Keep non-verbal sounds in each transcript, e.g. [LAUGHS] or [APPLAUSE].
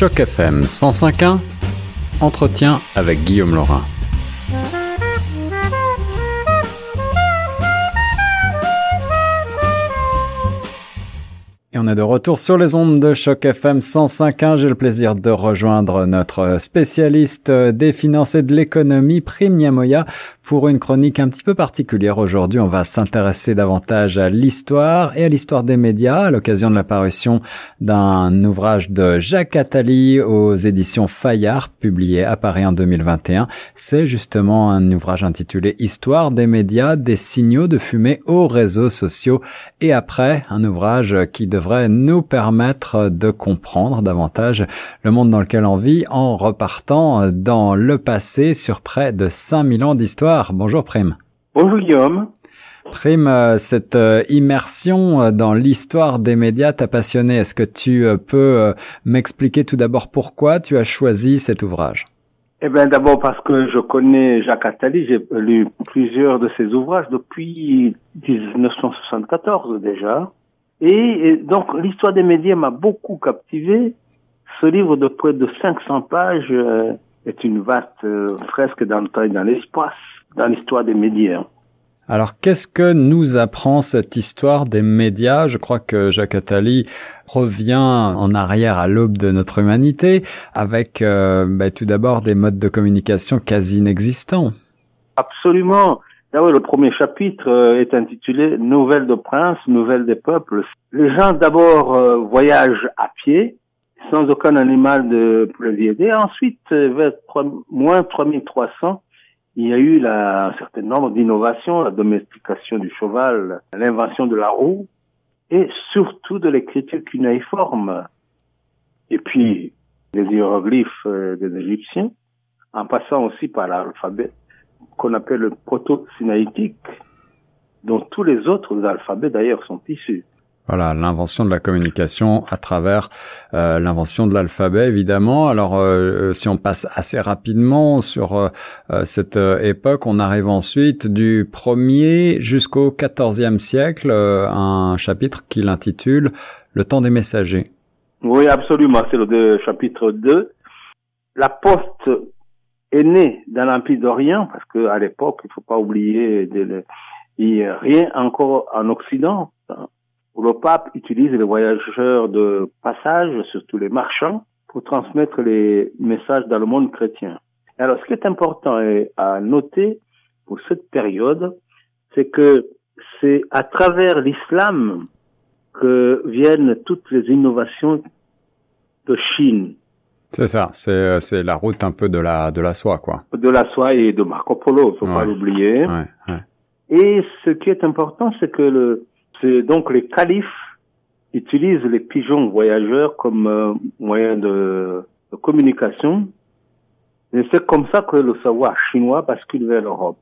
Choc FM 105.1, entretien avec Guillaume Laurin. Et on est de retour sur les ondes de Choc FM 105.1. J'ai le plaisir de rejoindre notre spécialiste des finances et de l'économie, Prime Niamoya, pour une chronique un petit peu particulière. Aujourd'hui, on va s'intéresser davantage à l'histoire et à l'histoire des médias à l'occasion de l'apparition d'un ouvrage de Jacques Attali aux éditions Fayard, publié à Paris en 2021. C'est justement un ouvrage intitulé Histoire des médias, des signaux de fumée aux réseaux sociaux. Et après, un ouvrage qui devrait nous permettre de comprendre davantage le monde dans lequel on vit en repartant dans le passé sur près de 5000 ans d'histoire. Bonjour Prime. Bonjour Guillaume. Prime, euh, cette euh, immersion euh, dans l'histoire des médias t'a passionné. Est-ce que tu peux m'expliquer tout d'abord pourquoi tu as choisi cet ouvrage? Eh bien, d'abord parce que je connais Jacques Attali. J'ai lu plusieurs de ses ouvrages depuis 1974 déjà. Et donc, l'histoire des médias m'a beaucoup captivé. Ce livre de près de 500 pages est une vaste fresque dans le temps et dans l'espace dans l'histoire des médias. Alors, qu'est-ce que nous apprend cette histoire des médias? Je crois que Jacques Attali revient en arrière à l'aube de notre humanité avec euh, bah, tout d'abord des modes de communication quasi inexistants. Absolument. D'abord, le premier chapitre euh, est intitulé Nouvelles de prince, Nouvelles des peuples. Les gens d'abord euh, voyagent à pied, sans aucun animal de aider. Ensuite, vers 3, moins 3300, il y a eu un certain nombre d'innovations, la domestication du cheval, l'invention de la roue, et surtout de l'écriture cunéiforme. Et puis, les hiéroglyphes euh, des Égyptiens, en passant aussi par l'alphabet qu'on appelle le proto-sinaïtique, dont tous les autres alphabets d'ailleurs sont issus. Voilà, l'invention de la communication à travers euh, l'invention de l'alphabet, évidemment. Alors, euh, euh, si on passe assez rapidement sur cette époque, on arrive ensuite du 1er jusqu'au 14e siècle, un chapitre qu'il intitule Le temps des messagers. Oui, absolument, c'est le chapitre 2. La poste est née dans l'Empire d'Orient, parce qu'à l'époque, il faut pas oublier, il n'y a rien encore en Occident où le pape utilise les voyageurs de passage, surtout les marchands, pour transmettre les messages dans le monde chrétien. Alors, ce qui est important à noter pour cette période, c'est que c'est à travers l'islam que viennent toutes les innovations de Chine. C'est ça, c'est c'est la route un peu de la de la soie quoi. De la soie et de Marco Polo, faut pas l'oublier. Ouais, ouais. Et ce qui est important, c'est que le c'est donc les califes utilisent les pigeons voyageurs comme euh, moyen de, communication. Et c'est comme ça que le savoir chinois bascule vers l'Europe.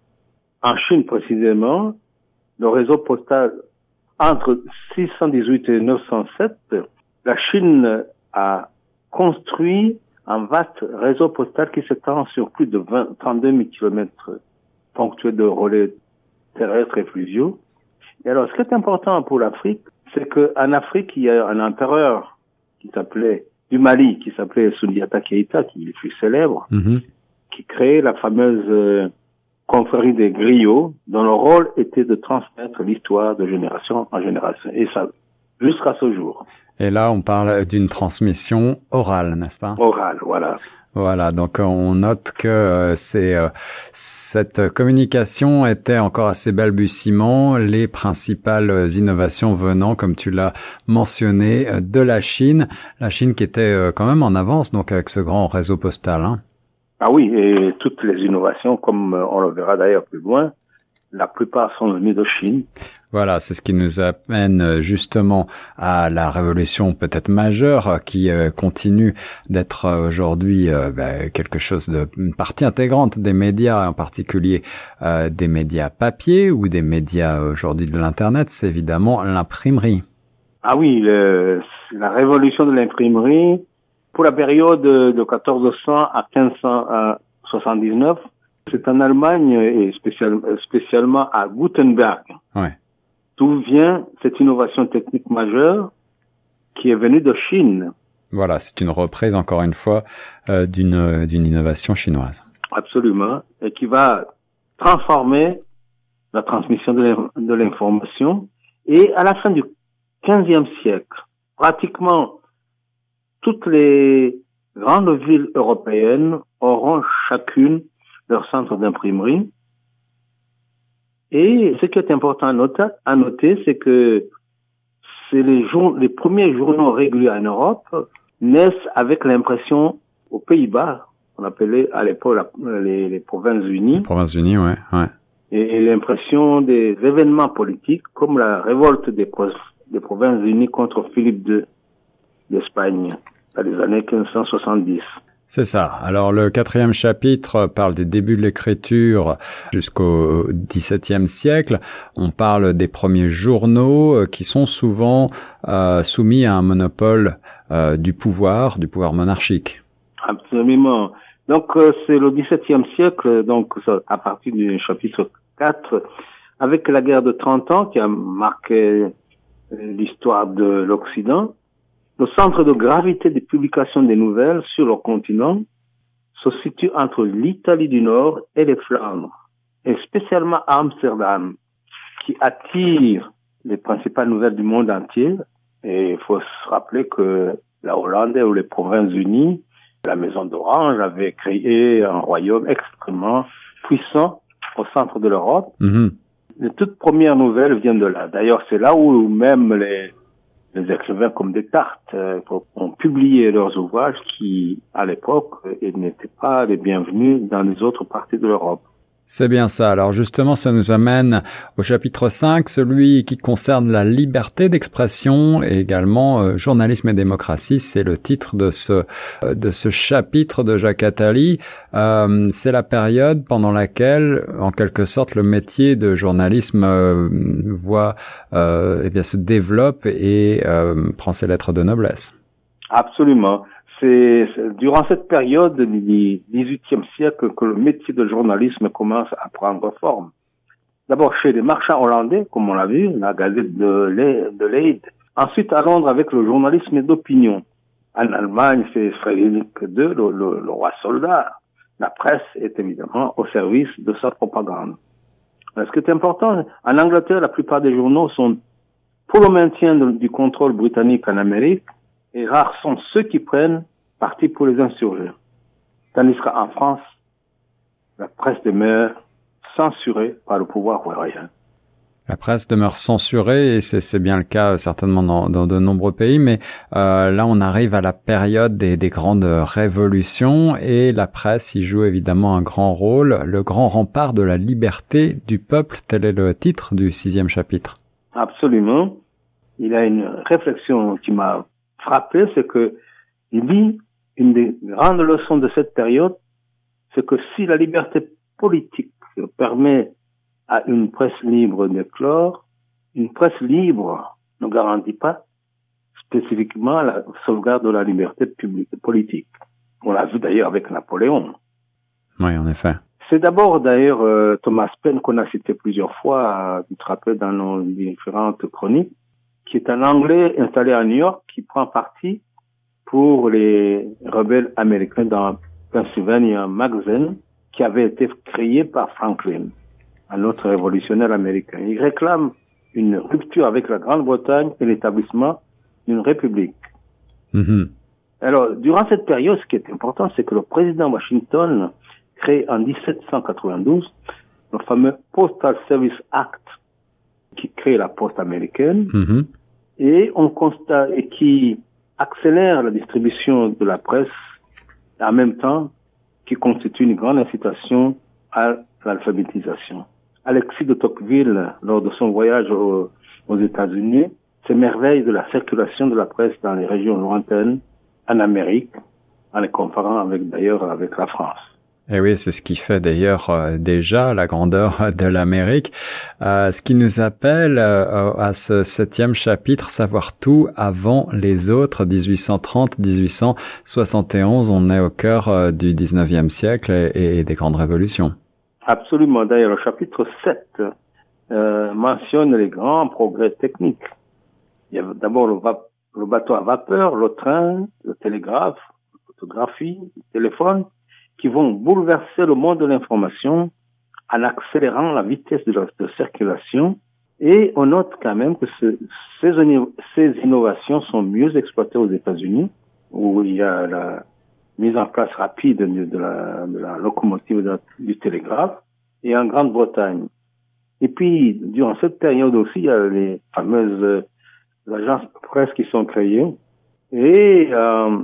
En Chine précisément, le réseau postal entre 618 et 907, la Chine a construit un vaste réseau postal qui s'étend sur plus de 20, 32 000 kilomètres ponctués de relais terrestres et fluviaux. Et alors, ce qui est important pour l'Afrique, c'est qu'en Afrique, il y a un empereur qui s'appelait, du Mali, qui s'appelait Sundiata Keita, qui fut célèbre, mm-hmm. qui créait la fameuse euh, confrérie des griots, dont le rôle était de transmettre l'histoire de génération en génération. Et ça, jusqu'à ce jour. Et là, on parle d'une transmission orale, n'est-ce pas? Orale, voilà. Voilà, donc on note que euh, c'est euh, cette communication était encore assez balbutiement, les principales innovations venant, comme tu l'as mentionné, de la Chine, la Chine qui était euh, quand même en avance, donc avec ce grand réseau postal. Hein. Ah oui, et toutes les innovations, comme on le verra d'ailleurs plus loin, la plupart sont venus de Chine. Voilà, c'est ce qui nous amène euh, justement à la révolution peut-être majeure euh, qui euh, continue d'être aujourd'hui bah, quelque chose de une partie intégrante des médias, en particulier des médias papier ou des médias aujourd'hui de l'internet, c'est évidemment l'imprimerie. Ah oui, le, la révolution de l'imprimerie pour la période de 1400 à 1579 c'est en Allemagne et spécialement à Gutenberg. Ouais. D'où vient cette innovation technique majeure qui est venue de Chine. Voilà, c'est une reprise encore une fois euh, d'une d'une innovation chinoise. Absolument, et qui va transformer la transmission de l'information. Et à la fin du XVe siècle, pratiquement toutes les grandes villes européennes auront chacune leur centre d'imprimerie. Et ce qui est important à noter, à noter c'est que c'est les, les premiers journaux réguliers en Europe naissent avec l'impression aux Pays-Bas, on appelait à l'époque les, les, Provinces Unies. Les Provinces Unies, ouais, ouais. Et, l'impression des événements politiques comme la révolte des, des Provinces Unies contre Philippe II d'Espagne dans les années 1570. C'est ça. Alors le quatrième chapitre parle des débuts de l'écriture jusqu'au XVIIe siècle. On parle des premiers journaux euh, qui sont souvent euh, soumis à un monopole euh, du pouvoir, du pouvoir monarchique. Absolument. Donc c'est le XVIIe siècle, donc à partir du chapitre 4, avec la guerre de 30 ans qui a marqué l'histoire de l'Occident le centre de gravité des publications des nouvelles sur le continent se situe entre l'Italie du Nord et les Flandres, et spécialement à Amsterdam, qui attire les principales nouvelles du monde entier. Et il faut se rappeler que la Hollande ou les Provinces-Unies, la Maison d'Orange avait créé un royaume extrêmement puissant au centre de l'Europe. Mm-hmm. Les toutes premières nouvelles viennent de là. D'ailleurs, c'est là où même les, les écrivains comme Descartes euh, ont publié leurs ouvrages qui, à l'époque, n'étaient pas les bienvenus dans les autres parties de l'Europe. C'est bien ça. Alors justement, ça nous amène au chapitre 5, celui qui concerne la liberté d'expression et également euh, journalisme et démocratie. C'est le titre de ce euh, de ce chapitre de Jacques Attali. Euh, c'est la période pendant laquelle, en quelque sorte, le métier de journalisme voit eh bien se développe et prend ses lettres de noblesse. Absolument c'est durant cette période du XVIIIe siècle que le métier de journalisme commence à prendre forme. D'abord chez les marchands hollandais, comme on l'a vu, la gazette de Leyde. Ensuite à Londres avec le journalisme d'opinion. En Allemagne, c'est Frédéric II, le, le, roi soldat. La presse est évidemment au service de sa propagande. Ce qui est important, en Angleterre, la plupart des journaux sont pour le maintien du contrôle britannique en Amérique et rares sont ceux qui prennent parti pour les insurgés. Tandis qu'en France, la presse demeure censurée par le pouvoir royal. La presse demeure censurée et c'est bien le cas certainement dans, dans, de nombreux pays, mais euh, là on arrive à la période des, des, grandes révolutions et la presse y joue évidemment un grand rôle, le grand rempart de la liberté du peuple, tel est le titre du sixième chapitre. Absolument. Il a une réflexion qui m'a frappé, c'est que il dit une des grandes leçons de cette période, c'est que si la liberté politique permet à une presse libre d'éclore, une presse libre ne garantit pas spécifiquement la sauvegarde de la liberté publique, politique. On l'a vu d'ailleurs avec Napoléon. Oui, en effet. C'est d'abord d'ailleurs euh, Thomas Paine qu'on a cité plusieurs fois, tu te rappelles dans nos différentes chroniques, qui est un Anglais installé à New York qui prend parti pour les rebelles américains dans Pennsylvania Magazine qui avait été créé par Franklin, un autre révolutionnaire américain. Il réclame une rupture avec la Grande-Bretagne et l'établissement d'une république. Mm-hmm. Alors, durant cette période, ce qui est important, c'est que le président Washington crée en 1792 le fameux Postal Service Act qui crée la poste américaine. Mm-hmm. Et on constate, et qui accélère la distribution de la presse en même temps qui constitue une grande incitation à l'alphabétisation. Alexis de Tocqueville, lors de son voyage aux, États-Unis, s'émerveille de la circulation de la presse dans les régions lointaines en Amérique, en les comparant avec d'ailleurs avec la France. Et eh oui, c'est ce qui fait d'ailleurs euh, déjà la grandeur [LAUGHS] de l'Amérique. Euh, ce qui nous appelle euh, à ce septième chapitre, savoir tout avant les autres, 1830-1871, on est au cœur du 19e siècle et, des grandes révolutions. Absolument. D'ailleurs, le chapitre 7 mentionne les grands progrès techniques. Il y a d'abord le le bateau à vapeur, le train, le télégraphe, la photographie, le téléphone, qui vont bouleverser le monde de l'information en accélérant la vitesse de, de circulation. Et on note quand même que ce, ces, innovations sont mieux exploitées aux États-Unis, où il y a la mise en place rapide de, la, la, locomotive du télégraphe, et en Grande-Bretagne. Et puis, durant cette période aussi, il y a les fameuses euh, agences presse qui sont créées. Et euh,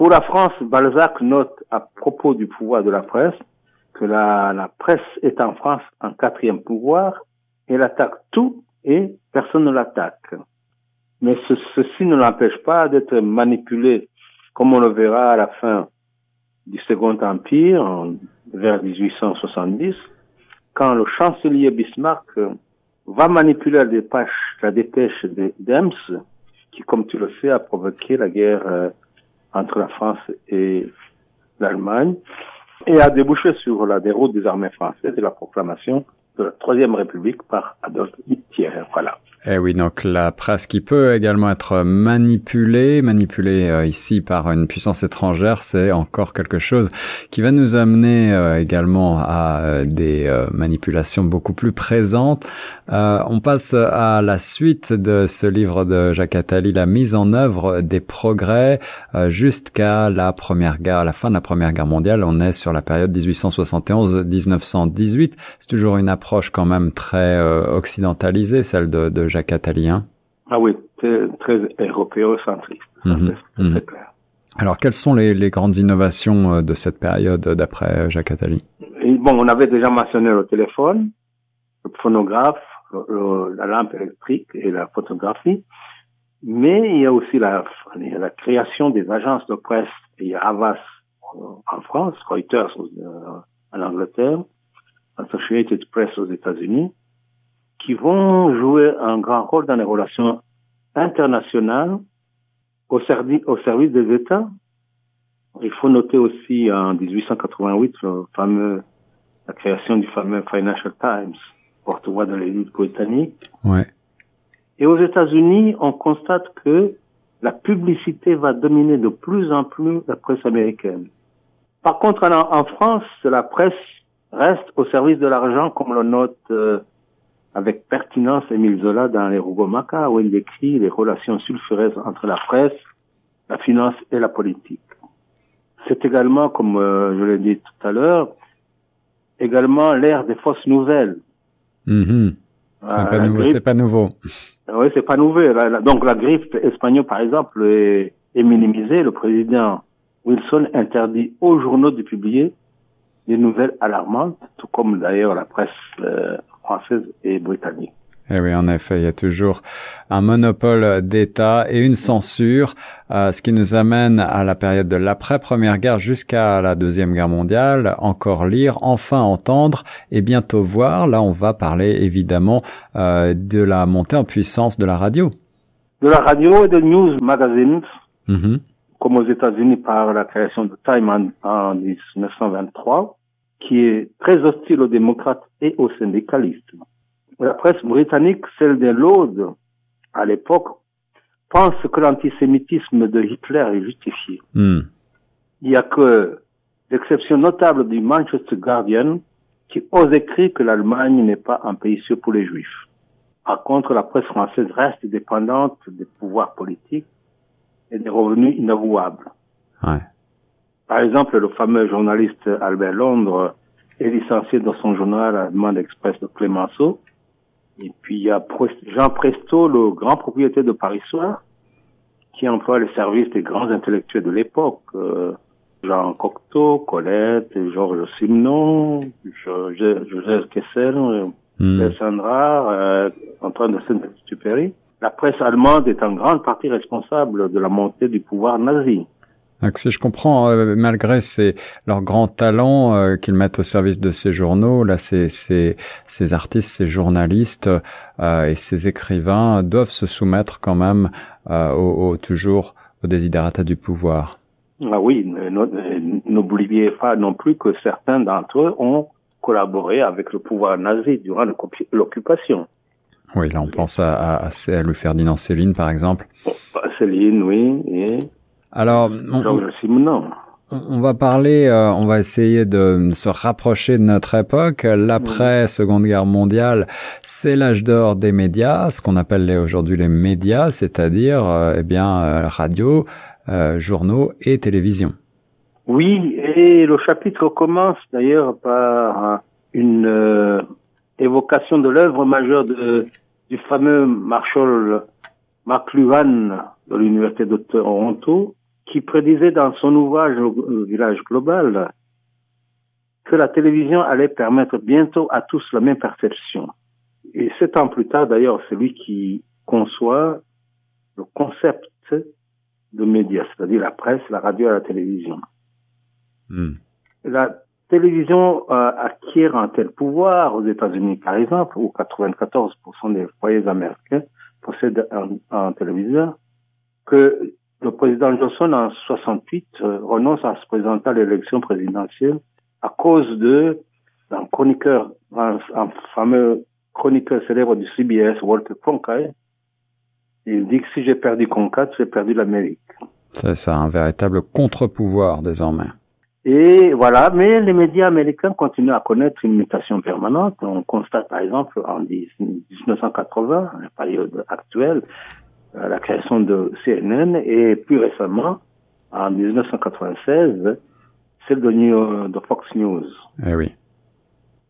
pour la France, Balzac note à propos du pouvoir de la presse que la, presse est en France un quatrième pouvoir, elle attaque tout et personne ne l'attaque. Mais ce, ceci ne l'empêche pas d'être manipulé, comme on le verra à la fin du Second Empire, vers 1870, quand le chancelier Bismarck euh, va manipuler la dépêche, la dépêche d'Ems, qui, comme tu le sais, a provoqué la guerre euh, entre la France et l'Allemagne, et a débouché sur la déroute des armées françaises et la proclamation de la Troisième République par Adolphe Hitler. Voilà. Eh oui, donc la presse qui peut également être manipulée, manipulée euh, ici par une puissance étrangère, c'est encore quelque chose qui va nous amener euh, également à euh, des manipulations beaucoup plus présentes. on passe à la suite de ce livre de Jacques Attali, la mise en œuvre des progrès jusqu'à la première guerre, la fin de la première guerre mondiale. On est sur la période 1871-1918. C'est toujours une approche quand même très occidentalisée, celle de, de Jacques Attali. Ah oui, très européocentriste, mmh, mmh. Alors, quelles sont les, les, grandes innovations euh, de cette période euh, d'après Jacques Attali? Bon, on avait déjà mentionné le téléphone, le phonographe, le, la lampe électrique et la photographie, mais il y a aussi la, la création des agences de presse. Il y a Havas en France, Reuters en Angleterre, Associated Press aux États-Unis, qui vont jouer un grand rôle dans les relations internationales au, service, au service des États. Il faut noter aussi en 1888 le fameux, la création du fameux Financial Times, porte-voix de l'élite britannique. Ouais. Et aux États-Unis, on constate que la publicité va dominer de plus en plus la presse américaine. Par contre, en, en France, la presse reste au service de l'argent, comme le note euh, avec pertinence Émile Zola dans les Rougomaca, où il décrit les relations sulfureuses entre la presse, la finance et la politique. C'est également, comme euh, je l'ai dit tout à l'heure, également l'ère des fausses nouvelles. Mm-hmm. C'est pas, nouveau, c'est pas nouveau. Oui, c'est pas nouveau. donc la grippe espagnole, par exemple, est, est minimisée. Le président Wilson interdit aux journaux de publier des nouvelles alarmantes, tout comme d'ailleurs la presse euh, française et britannique. Eh oui, en effet, il y a toujours un monopole d'État et une censure, euh, ce qui nous amène à la période de l'après-première guerre jusqu'à la deuxième guerre mondiale. Encore lire, enfin entendre et bientôt voir. Là, on va parler évidemment euh, de la montée en puissance de la radio. De la radio et de news magazines, mm-hmm. comme aux États-Unis par la création de Time en, en 1923 qui est très hostile aux démocrates et aux syndicalistes. La presse britannique, celle des Lords, à l'époque, pense que l'antisémitisme de Hitler est justifié. Hmm. Il y a que l'exception notable du Manchester Guardian qui ose écrire que l'Allemagne n'est pas un pays sûr pour les Juifs. Par contre, la presse française reste dépendante des pouvoirs politiques et des revenus inavouables. Ouais. Par exemple, le fameux journaliste Albert Londres est licencié dans son journal à la demande express de Clémenceau. Et puis il y a Jean Presto, le grand propriétaire de Paris Soir, qui emploie les services des grands intellectuels de l'époque. Euh, Jean Cocteau, Colette, Georges Simenon, Joseph Kessel, mm. Euh, Antoine de Saint-Exupéry. La presse allemande est en grande partie responsable de la montée du pouvoir nazi. Donc, si je comprends, euh, malgré ces, leurs grands talents euh, qu'ils mettent au service de ces journaux, là, ces, ces, ces artistes, ces journalistes euh, et ces écrivains doivent se soumettre quand même au, au, toujours aux désiderata du pouvoir. Ah oui, n'oubliez pas non plus que certains d'entre eux ont collaboré avec le pouvoir nazi durant l'occupation. Oui, là on pense à, à, à Louis Ferdinand Céline par exemple. Bah, Céline, oui. Et Alors, on, va parler, euh, on va essayer de se rapprocher de notre époque. L'après Seconde Guerre mondiale, c'est l'âge d'or des médias, ce qu'on appelle aujourd'hui les médias, c'est-à-dire euh, eh bien euh, radio, journaux et télévision. Oui, et le chapitre commence d'ailleurs par une évocation de l'œuvre majeure de, du fameux Marshall McLuhan de l'Université de Toronto, qui prédisait dans son ouvrage Le village global que la télévision allait permettre bientôt à tous la même perception. Et sept ans plus tard, d'ailleurs, c'est lui qui conçoit le concept de médias, c'est-à-dire la presse, la radio et la télévision Hmm. la télévision euh, acquiert un tel pouvoir aux États-Unis, par exemple, où 94% des foyers américains possèdent un, un téléviseur, que le président Johnson, en 68, euh, renonce à se présenter à l'élection présidentielle à cause de d'un chroniqueur, un, un fameux chroniqueur célèbre du CBS, Walter Cronkite. Il dit que si j'ai perdu Cronkite, j'ai perdu l'Amérique. C'est ça, un véritable contre-pouvoir désormais. Et voilà, mais les médias américains continuent à connaître une mutation permanente. On constate par exemple en 10 1980, la période actuelle, euh, la création de CNN et plus récemment, en 1996, celle de, New- de Fox News. Eh oui.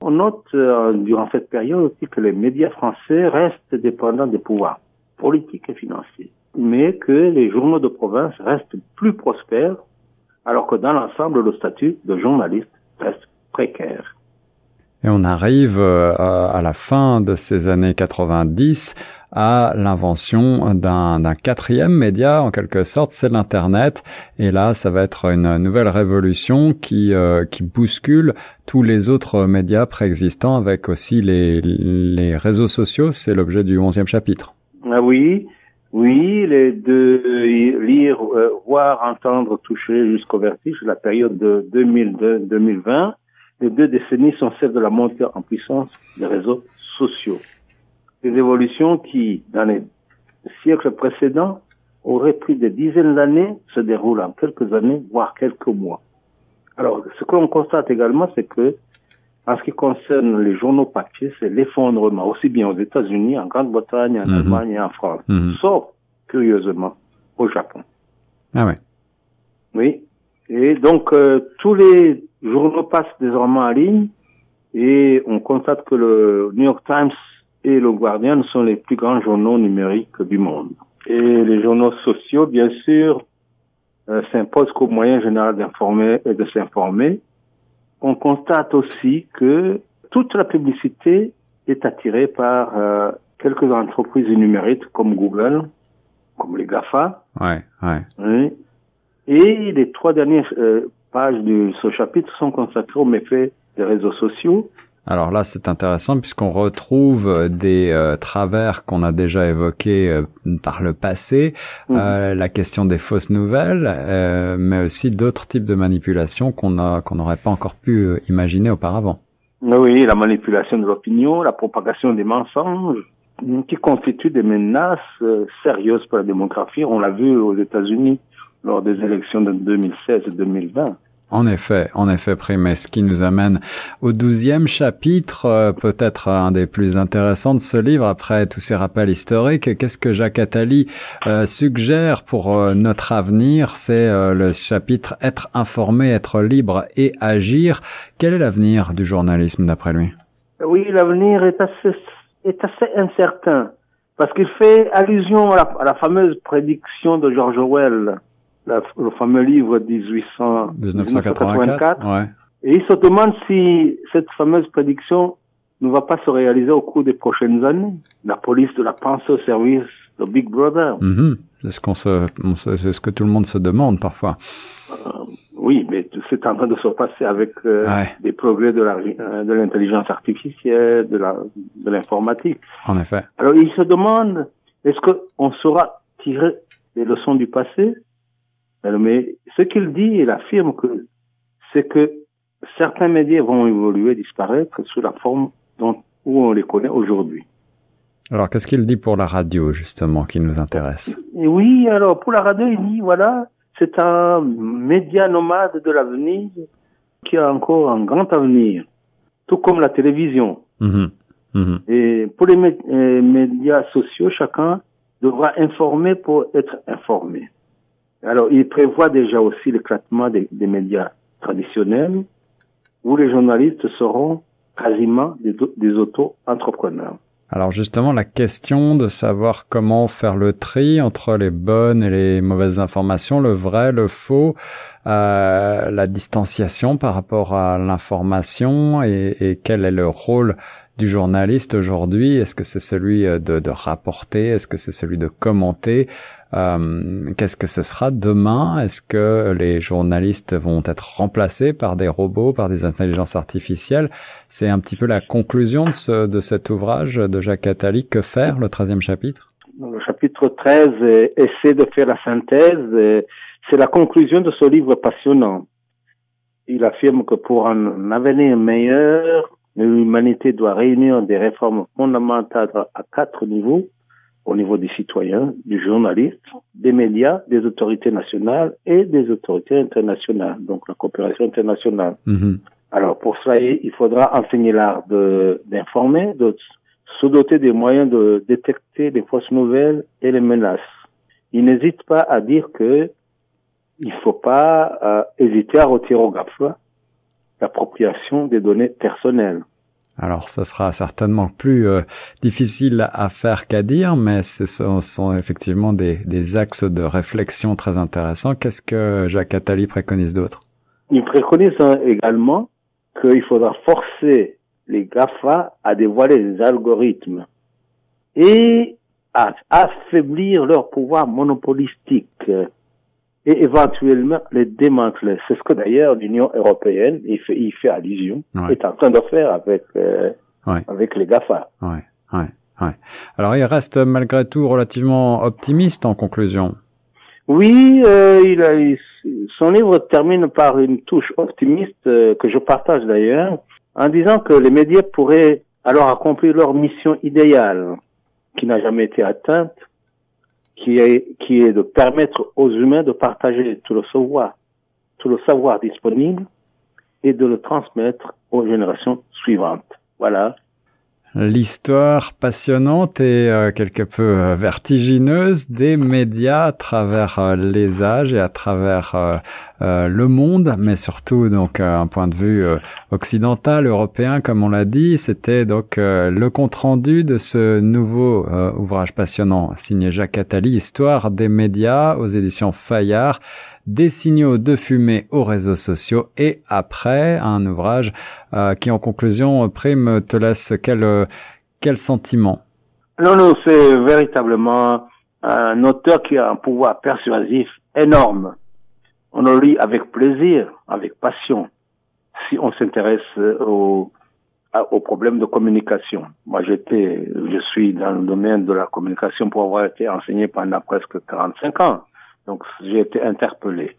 On note euh, durant cette période aussi que les médias français restent dépendants des pouvoirs politiques et financiers, mais que les journaux de province restent plus prospères, alors que dans l'ensemble, le statut de journaliste reste précaire. Et on arrive euh, à la fin de ces années 90 à l'invention d'un quatrième média, en quelque sorte, c'est l'Internet. Et là, ça va être une nouvelle révolution qui, euh, qui bouscule tous les autres médias préexistants avec aussi les, les réseaux sociaux. C'est l'objet du onzième chapitre. Ah oui, oui, les deux, lire, euh, voir, entendre, toucher jusqu'au vertige, la période de 2002-2020, les deux décennies sont celles de la montée en puissance des réseaux sociaux. Des évolutions qui, dans les siècles précédents, auraient pris des dizaines d'années, se déroulent en quelques années, voire quelques mois. Alors, ce que l'on constate également, c'est que, en ce qui concerne les journaux papier, c'est l'effondrement, aussi bien aux États-Unis, en Grande-Bretagne, en Mhm. Allemagne et en France. Mhm. Sauf, curieusement, au Japon. Ah ouais. Oui. Et donc, euh, tous les journaux passent désormais en ligne et on constate que le New York Times et le Guardian sont les plus grands journaux numériques du monde. Et les journaux sociaux, bien sûr, euh, s'imposent qu'au moyen général d'informer et de s'informer. On constate aussi que toute la publicité est attirée par euh, quelques entreprises numériques comme Google, comme les GAFA, Ouais, ouais. oui. Et les trois dernières euh, pages de ce chapitre sont consacrées aux méfaits des réseaux sociaux. Alors là, c'est intéressant puisqu'on retrouve euh, des euh, travers qu'on a déjà évoqués euh, par le passé, Mhm. euh, la question des fausses nouvelles, mais aussi d'autres types de manipulations qu'on a qu'on n'aurait pas encore pu imaginer auparavant. Oui, la manipulation de l'opinion, la propagation des mensonges, qui constituent des menaces sérieuses pour la démographie. On l'a vu aux États-Unis lors des élections de 2016 et 2020. En effet, en effet, Prime, ce qui nous amène au douzième chapitre, euh, peut-être un des plus intéressants de ce livre, après tous ces rappels historiques. Qu'est-ce que Jacques Attali euh, suggère pour euh, notre avenir? C'est le chapitre Être informé, être libre et agir. Quel est l'avenir du journalisme d'après lui? Oui, l'avenir est assez, est assez incertain parce qu'il fait allusion à la fameuse prédiction de George Orwell, la- le fameux livre 1800, 1984 Ouais. Et il se demande si cette fameuse prédiction ne va pas se réaliser au cours des prochaines années. La police de la pensée au service de Big Brother. Mhm. C'est ce qu'on se, c'est ce que tout le monde se demande parfois. Oui, mais tout c'est en train de se passer avec euh, Ouais. des progrès de la- euh, de l'intelligence artificielle, de la de l'informatique. En effet. Alors il se demande est-ce que on saura tirer les leçons du passé Mais ce qu'il dit, il affirme que c'est que certains médias vont évoluer, disparaître sous la forme dont où on les connaît aujourd'hui. Alors, qu'est-ce qu'il dit pour la radio, justement, qui nous intéresse? Oui, alors pour la radio, il dit, voilà, c'est un média nomade de l'avenir qui a encore un grand avenir, tout comme la télévision. Mhm. Mhm. Et pour les euh, médias sociaux, chacun devra informer pour être informé. Alors, il prévoit déjà aussi l'éclatement des, médias traditionnels où les journalistes seront quasiment des, auto-entrepreneurs. Alors justement, la question de savoir comment faire le tri entre les bonnes et les mauvaises informations, le vrai, le faux, euh, la distanciation par rapport à l'information et quel est le rôle du journaliste aujourd'hui? Est-ce que c'est celui euh, de, de rapporter? Est-ce que c'est celui de commenter? Euh, Qu'est-ce que ce sera demain? Est-ce que les journalistes vont être remplacés par des robots, par des intelligences artificielles? C'est un petit peu la conclusion de, ce, de cet ouvrage de Jacques Attali. Que faire, le 13e chapitre? Le chapitre 13 euh, essaie de faire la synthèse. C'est la conclusion de ce livre passionnant. Il affirme que pour un avenir meilleur, l'humanité doit réunir des réformes fondamentales à quatre niveaux. Au niveau des citoyens, du journaliste, des médias, des autorités nationales et des autorités internationales. Donc la coopération internationale. Mhm. Alors pour cela, il faudra enseigner l'art de- d'informer, de, se doter des moyens de détecter les fausses nouvelles et les menaces. Il n'hésite pas à dire que il faut pas euh, hésiter à retirer au GAFA l'appropriation des données personnelles. Alors, ça sera certainement plus euh, difficile à faire qu'à dire, mais ce sont, sont effectivement des, des axes de réflexion très intéressants. Qu'est-ce que Jacques Attali préconise d'autre? Il préconise hein, également qu'il faudra forcer les GAFA à dévoiler les algorithmes et à affaiblir leur pouvoir monopolistique et éventuellement les démanteler. C'est ce que d'ailleurs l'Union européenne, il fait, il fait allusion, Ouais. est en train de faire avec, euh, Ouais. avec les GAFA. Ouais, ouais, ouais. Alors, il reste malgré tout relativement optimiste en conclusion. Oui, euh, il a, il- son livre termine par une touche optimiste euh, que je partage d'ailleurs, en disant que les médias pourraient alors accomplir leur mission idéale, qui n'a jamais été atteinte, qui est, qui est de permettre aux humains de partager tout le savoir, tout le savoir disponible et de le transmettre aux générations suivantes. Voilà. L'histoire passionnante et euh, quelque peu euh, vertigineuse des médias à travers euh, les âges et à travers le monde, mais surtout donc un point de vue occidental, européen, comme on l'a dit. C'était donc le compte rendu de ce nouveau ouvrage passionnant signé Jacques Attali, Histoire des médias aux éditions Fayard des signaux de fumée aux réseaux sociaux et après un ouvrage euh, qui en conclusion prime te laisse quel euh, quel sentiment? Non, non, c'est véritablement un auteur qui a un pouvoir persuasif énorme. On le lit avec plaisir, avec passion, si on s'intéresse au, aux problèmes de communication. Moi, j'étais, je suis dans le domaine de la communication pour avoir été enseigné pendant presque 45 ans. Donc, j'ai été interpellé.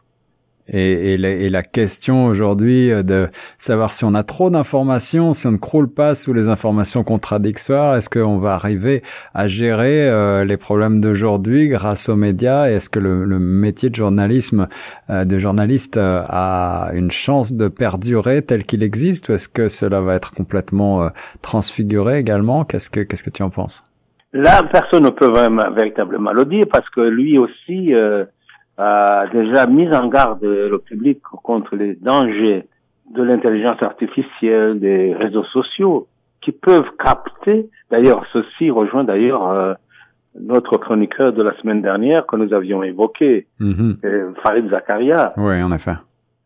et, et, la, et la question aujourd'hui euh, de savoir si on a trop d'informations, si on ne croule pas sous les informations contradictoires, est-ce qu'on va arriver à gérer euh, les problèmes d'aujourd'hui grâce aux médias? Est-ce que le, le métier de journalisme, euh, de journaliste, euh, a une chance de perdurer tel qu'il existe? Ou est-ce que cela va être complètement euh, transfiguré également? Qu'est-ce que qu'est-ce que tu en penses? Là, personne ne peut vraiment véritablement le dire parce que lui aussi euh, a déjà mis en garde le public contre les dangers de l'intelligence artificielle, des réseaux sociaux qui peuvent capter. D'ailleurs, ceci rejoint d'ailleurs euh, notre chroniqueur de la semaine dernière que nous avions évoqué, Mhm. euh, Farid Zakaria. Oui, en effet.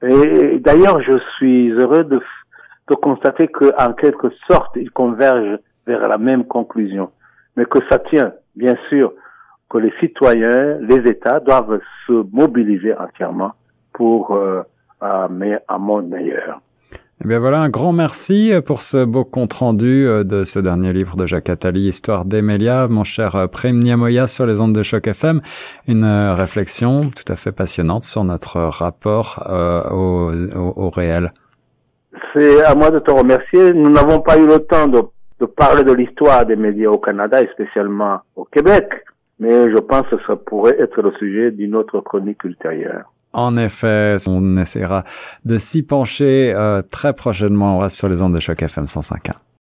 Et d'ailleurs, je suis heureux de, de constater que, en quelque sorte, ils convergent vers la même conclusion. Mais que ça tient, bien sûr, que les citoyens, les États doivent se mobiliser entièrement pour euh, un, un monde meilleur. Eh bien voilà, un grand merci pour ce beau compte-rendu euh, de ce dernier livre de Jacques Attali, Histoire d'Emelia, mon cher euh, Prem Niamoya sur les ondes de choc FM. Une euh, réflexion tout à fait passionnante sur notre rapport euh, au, au, au réel. C'est à moi de te remercier. Nous n'avons pas eu le temps de de parler de l'histoire des médias au Canada et spécialement au Québec. Mais je pense que ça pourrait être le sujet d'une autre chronique ultérieure. En effet, on essaiera de s'y pencher euh, très prochainement. On reste sur les ondes de choc FM 105.1.